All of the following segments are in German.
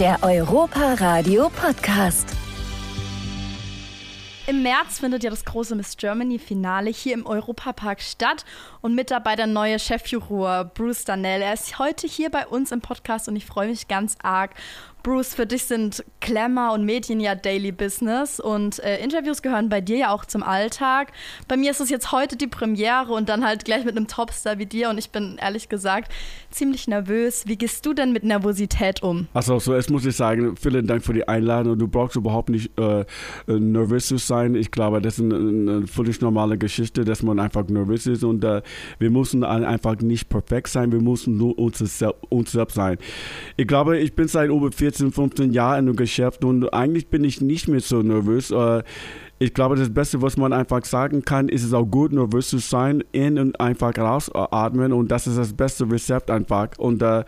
Der Europa Radio Podcast. Im März findet ja das große Miss Germany Finale hier im Europapark statt und mit dabei der neue Chefjuror Bruce Danell. Er ist heute hier bei uns im Podcast und ich freue mich ganz arg. Bruce, für dich sind Glamour und Medien ja Daily Business und äh, Interviews gehören bei dir ja auch zum Alltag. Bei mir ist es jetzt heute die Premiere und dann halt gleich mit einem Topstar wie dir und ich bin ehrlich gesagt ziemlich nervös. Wie gehst du denn mit Nervosität um? Also zuerst muss ich sagen, vielen Dank für die Einladung. Du brauchst überhaupt nicht äh, nervös zu sein. Ich glaube, das ist eine, eine, völlig normale Geschichte, dass man einfach nervös ist und äh, wir müssen einfach nicht perfekt sein, wir müssen nur uns, uns selbst sein. Ich glaube, ich bin seit über 14, 15 Jahren im Geschäft und eigentlich bin ich nicht mehr so nervös. Äh, ich glaube, das Beste, was man einfach sagen kann, ist es auch gut, nervös zu sein, in und einfach rausatmen und das ist das beste Rezept einfach. Und äh,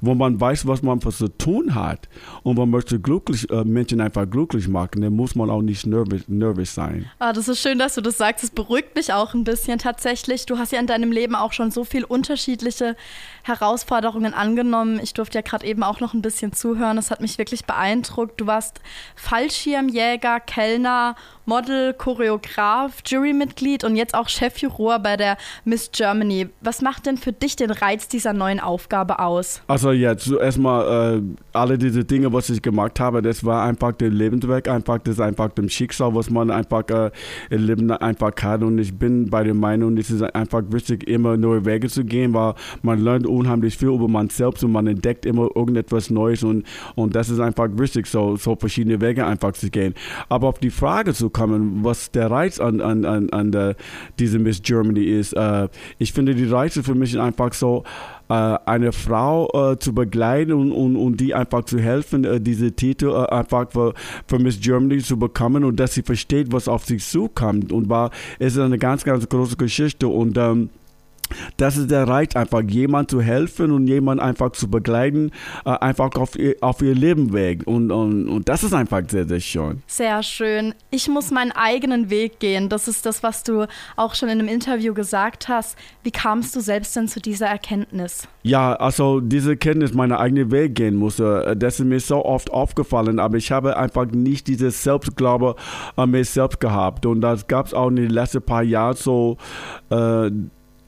wo man weiß, was man zu tun hat und man möchte glücklich, äh, Menschen einfach glücklich machen, dann muss man auch nicht nervös, sein. Ah, das ist schön, dass du das sagst. Es beruhigt mich auch ein bisschen tatsächlich. Du hast ja in deinem Leben auch schon so viele unterschiedliche Herausforderungen angenommen. Ich durfte ja gerade eben auch noch ein bisschen zuhören. Das hat mich wirklich beeindruckt. Du warst Fallschirmjäger, Kellner, Model, Choreograf, Jurymitglied und jetzt auch Chefjuror bei der Miss Germany. Was macht denn für dich den Reiz dieser neuen Aufgabe aus? Also ja, zuerst mal äh, alle diese Dinge, was ich gemacht habe, das war einfach der Lebensweg, einfach das einfach dem Schicksal, was man einfach äh, im Leben einfach hat und ich bin bei der Meinung, es ist einfach wichtig, immer neue Wege zu gehen, weil man lernt unheimlich viel über man selbst und man entdeckt immer irgendetwas Neues und, und das ist einfach wichtig, so, so verschiedene Wege einfach zu gehen. Aber auf die Frage zu kommen, was der Reiz an, an, an, an der, diese Miss Germany ist. Äh, ich finde, die Reize für mich einfach so, äh, eine Frau äh, zu begleiten und, und, und die einfach zu helfen, äh, diese Titel äh, einfach für, für Miss Germany zu bekommen und dass sie versteht, was auf sie zukommt. Und war, es ist eine ganz, ganz große Geschichte und ähm, das ist der Reiz, einfach jemand zu helfen und jemand einfach zu begleiten, äh, einfach auf ihr, auf ihr Leben weg. Und, und, und das ist einfach sehr, sehr schön. Sehr schön. Ich muss meinen eigenen Weg gehen. Das ist das, was du auch schon in einem Interview gesagt hast. Wie kamst du selbst denn zu dieser Erkenntnis? Ja, also diese Erkenntnis, meinen eigenen Weg gehen musste, äh, das ist mir so oft aufgefallen, aber ich habe einfach nicht dieses Selbstglaube an mir selbst gehabt. Und das gab es auch in den letzten paar Jahren so. Äh,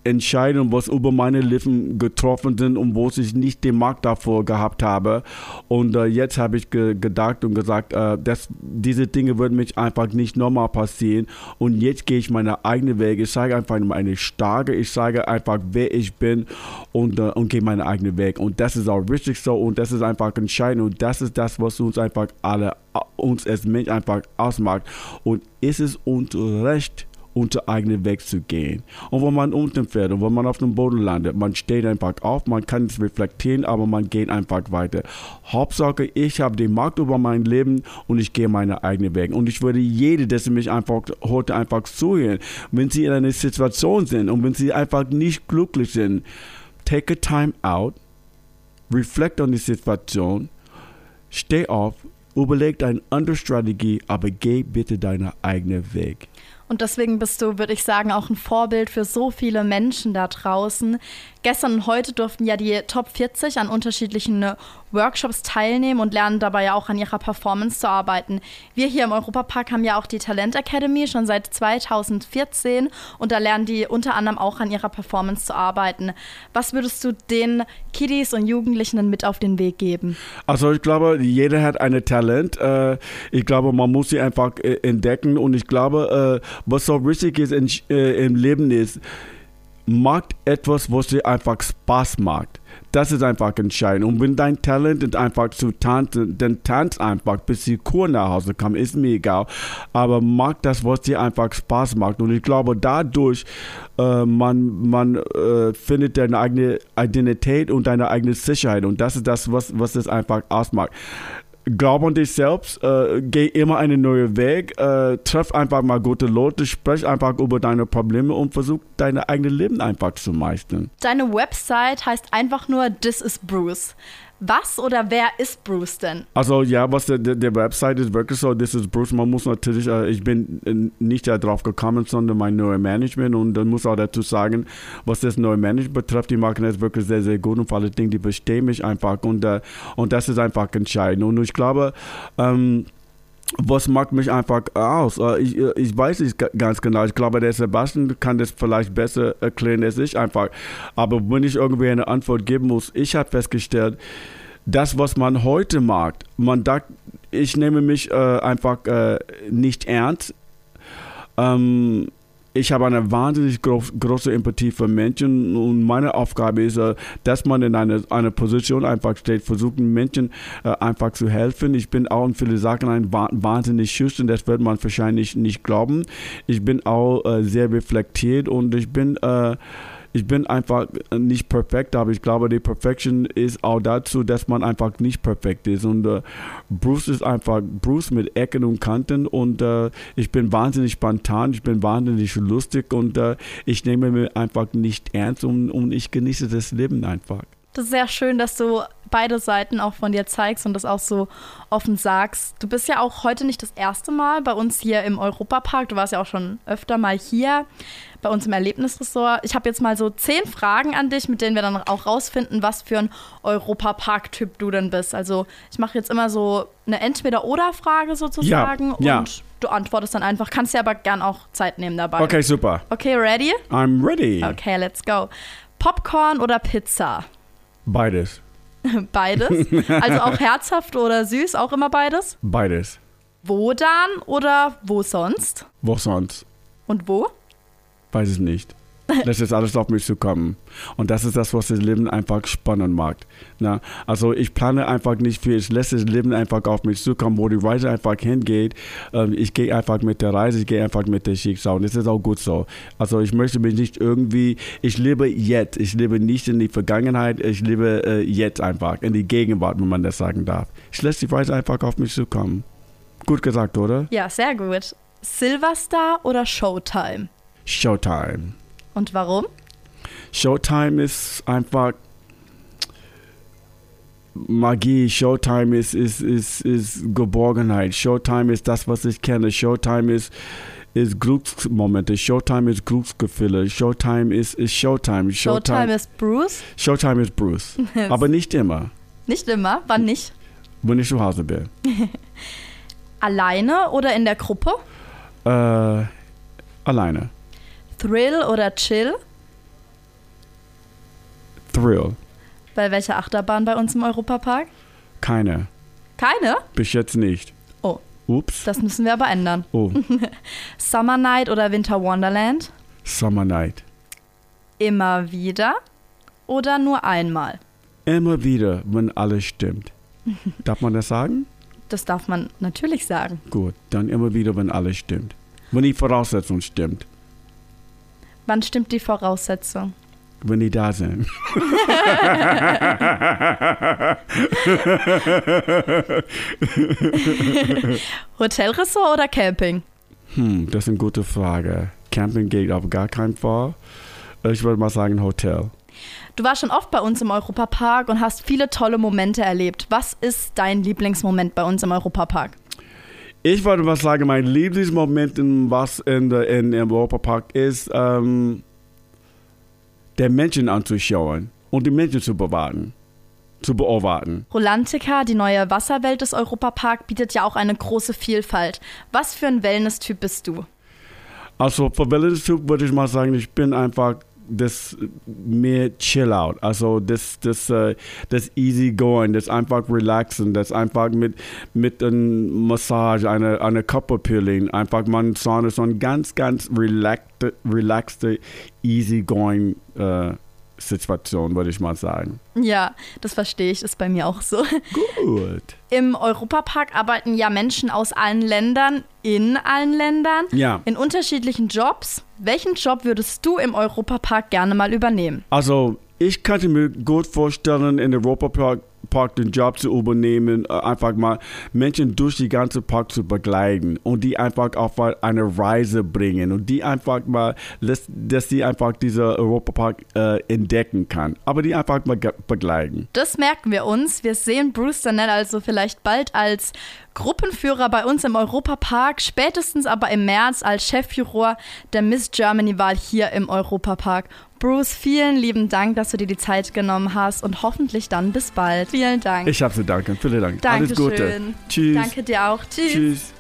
Entscheidungen, was über meine Lippen getroffen sind und wo ich nicht den Markt davor gehabt habe. Und äh, jetzt habe ich ge gedacht und gesagt, äh, dass diese Dinge würden mich einfach nicht nochmal passieren. Und jetzt gehe ich meine eigene Wege. Ich sage einfach meine starke, ich sage einfach, wer ich bin und, äh, und gehe meine eigene Weg. Und das ist auch richtig so und das ist einfach entscheidend und das ist das, was uns einfach alle, uns als Mensch einfach ausmacht. Und ist es unser Recht, unter eigenen Weg zu gehen. Und wenn man unten fährt und wenn man auf dem Boden landet, man steht einfach auf, man kann es reflektieren, aber man geht einfach weiter. Hauptsache, ich habe die Macht über mein Leben und ich gehe meine eigenen Wege. Und ich würde jede, dass mich einfach heute einfach zuhören, wenn sie in einer Situation sind und wenn sie einfach nicht glücklich sind, take a time out, reflect on die Situation, steh auf, überleg deine andere Strategie, aber geh bitte deinen eigenen Weg. Und deswegen bist du, würde ich sagen, auch ein Vorbild für so viele Menschen da draußen. Gestern und heute durften ja die Top 40 an unterschiedlichen Workshops teilnehmen und lernen dabei ja auch an ihrer Performance zu arbeiten. Wir hier im Europapark haben ja auch die Talent Academy schon seit 2014 und da lernen die unter anderem auch an ihrer Performance zu arbeiten. Was würdest du den Kiddies und Jugendlichen mit auf den Weg geben? Also ich glaube, jeder hat ein Talent. Äh, ich glaube, man muss sie einfach äh, entdecken und ich glaube, äh, was so wichtig ist im Leben ist, macht etwas, was dir einfach Spaß macht. Das ist einfach entscheidend. Und wenn dein Talent ist einfach zu tanzen, dann tanz einfach, bis die Kur nach Hause kommt, ist mir egal. Aber mach das, was dir einfach Spaß macht. Und ich glaube, dadurch äh, man, man äh, findet deine eigene Identität und deine eigene Sicherheit. Und das ist das, was, was es einfach ausmacht. Glaub an dich selbst, äh, geh immer einen neuen Weg, äh, treff einfach mal gute Leute, sprech einfach über deine Probleme und versuch deine eigene Leben einfach zu meistern. Deine Website heißt einfach nur This is Bruce. Was oder wer ist Bruce denn? Also ja, was der, der, der Website ist wirklich so, das ist Bruce. Man muss natürlich, äh, ich bin äh, nicht darauf gekommen, sondern mein neues Management und dann muss auch dazu sagen, was das neue Management betrifft, die machen das wirklich sehr, sehr gut und vor allen Dingen, die verstehen mich einfach und, äh, und das ist einfach entscheidend. Und ich glaube, ähm, was macht mich einfach aus? Äh, ich, äh, ich weiß nicht ganz genau. Ich glaube, der Sebastian kann das vielleicht besser erklären als ich einfach. Aber wenn ich irgendwie eine Antwort geben muss, ich habe festgestellt, das, was man heute mag, man sagt, ich nehme mich äh, einfach äh, nicht ernst. Ähm, ich habe eine wahnsinnig groß, große Empathie für Menschen und meine Aufgabe ist, äh, dass man in einer eine Position einfach steht, versuchen Menschen äh, einfach zu helfen. Ich bin auch in viele Sachen ein wahnsinnig schüchtern, das wird man wahrscheinlich nicht glauben. Ich bin auch äh, sehr reflektiert und ich bin ich bin einfach nicht perfekt, aber ich glaube, die Perfection ist auch dazu, dass man einfach nicht perfekt ist. Und äh, Bruce ist einfach Bruce mit Ecken und Kanten und äh, ich bin wahnsinnig spontan, ich bin wahnsinnig lustig und äh, ich nehme mir einfach nicht ernst und, und ich genieße das Leben einfach. Das ist sehr schön, dass du beide Seiten auch von dir zeigst und das auch so offen sagst. Du bist ja auch heute nicht das erste Mal bei uns hier im Europapark. Du warst ja auch schon öfter mal hier bei uns im Erlebnisressort. Ich habe jetzt mal so zehn Fragen an dich, mit denen wir dann auch rausfinden, was für ein Europapark-Typ du denn bist. Also ich mache jetzt immer so eine Entweder-Oder-Frage sozusagen ja, ja. und du antwortest dann einfach. Kannst dir aber gern auch Zeit nehmen dabei. Okay, super. Okay, ready? I'm ready. Okay, let's go. Popcorn oder Pizza? Beides. beides? Also auch herzhaft oder süß, auch immer beides? Beides. Wo dann oder wo sonst? Wo sonst? Und wo? Weiß es nicht. Das ist alles auf mich zu kommen. Und das ist das, was das Leben einfach spannend macht. Na, also ich plane einfach nicht viel. Ich lasse das Leben einfach auf mich zukommen, wo die Reise einfach hingeht. Ähm, ich gehe einfach mit der Reise, ich gehe einfach mit der Schicksal. Und das ist auch gut so. Also ich möchte mich nicht irgendwie, ich lebe jetzt. Ich lebe nicht in die Vergangenheit, ich lebe äh, jetzt einfach, in die Gegenwart, wenn man das sagen darf. Ich lasse die Reise einfach auf mich zukommen. Gut gesagt, oder? Ja, sehr gut. Silverstar oder Showtime? Showtime. Und warum? Showtime ist einfach Magie. Showtime ist, ist, ist, ist Geborgenheit. Showtime ist das, was ich kenne. Showtime ist, ist Glücksmomente. Showtime ist Glücksgefühle. Showtime ist, ist Showtime. Showtime. Showtime ist Bruce? Showtime ist Bruce. Aber nicht immer. Nicht immer? Wann nicht? Wenn ich zu Hause bin. Alleine oder in der Gruppe? Äh, alleine. Thrill oder Chill? Thrill. Bei welcher Achterbahn bei uns im Europapark? Keine. Keine? Bis jetzt nicht. Oh. Ups. Das müssen wir aber ändern. Oh. Summer Night oder Winter Wonderland? Summer Night. Immer wieder oder nur einmal? Immer wieder, wenn alles stimmt. darf man das sagen? Das darf man natürlich sagen. Gut, dann immer wieder, wenn alles stimmt. Wenn die Voraussetzung stimmt. Wann stimmt die Voraussetzung? Wenn die da sind. Hotelressort oder Camping? Hm, das ist eine gute Frage. Camping geht auf gar keinen Fall. Ich würde mal sagen Hotel. Du warst schon oft bei uns im Europapark und hast viele tolle Momente erlebt. Was ist dein Lieblingsmoment bei uns im Europapark? Ich würde mal sagen, mein Lieblingsmoment in was in, der, in im Europapark ist, ähm, der Menschen anzuschauen und die Menschen zu bewahren zu beobachten. Rolantica, die neue Wasserwelt des Europapark, bietet ja auch eine große Vielfalt. Was für ein Wellness-Typ bist du? Also für Wellness-Typ würde ich mal sagen, ich bin einfach das mehr chill out, also das, das, uh, das easy going, das einfach relaxen, das einfach mit, mit einer Massage, eine, eine Körperpeeling, einfach man so eine ganz, ganz relaxte, relaxte easy going uh, Situation, würde ich mal sagen. Ja, das verstehe ich, ist bei mir auch so. Gut. Im Europapark arbeiten ja Menschen aus allen Ländern, in allen Ländern, ja. in unterschiedlichen Jobs. Welchen Job würdest du im Europapark gerne mal übernehmen? Also, ich könnte mir gut vorstellen, in Europapark Park den Job zu übernehmen, äh, einfach mal Menschen durch die ganze Park zu begleiten und die einfach auf eine Reise bringen und die einfach mal, dass die einfach diese Europapark äh, entdecken kann, aber die einfach mal begleiten. Das merken wir uns. Wir sehen Bruce Danell also vielleicht bald als Gruppenführer bei uns im Europapark, spätestens aber im März als Chefjuror der Miss Germany-Wahl hier im Europapark. Bruce, vielen lieben Dank, dass du dir die Zeit genommen hast und hoffentlich dann bis bald. Vielen Dank. Ich habe zu danken. Vielen Dank. Dankeschön. Alles Gute. Tschüss. Danke dir auch. Tschüss. Tschüss.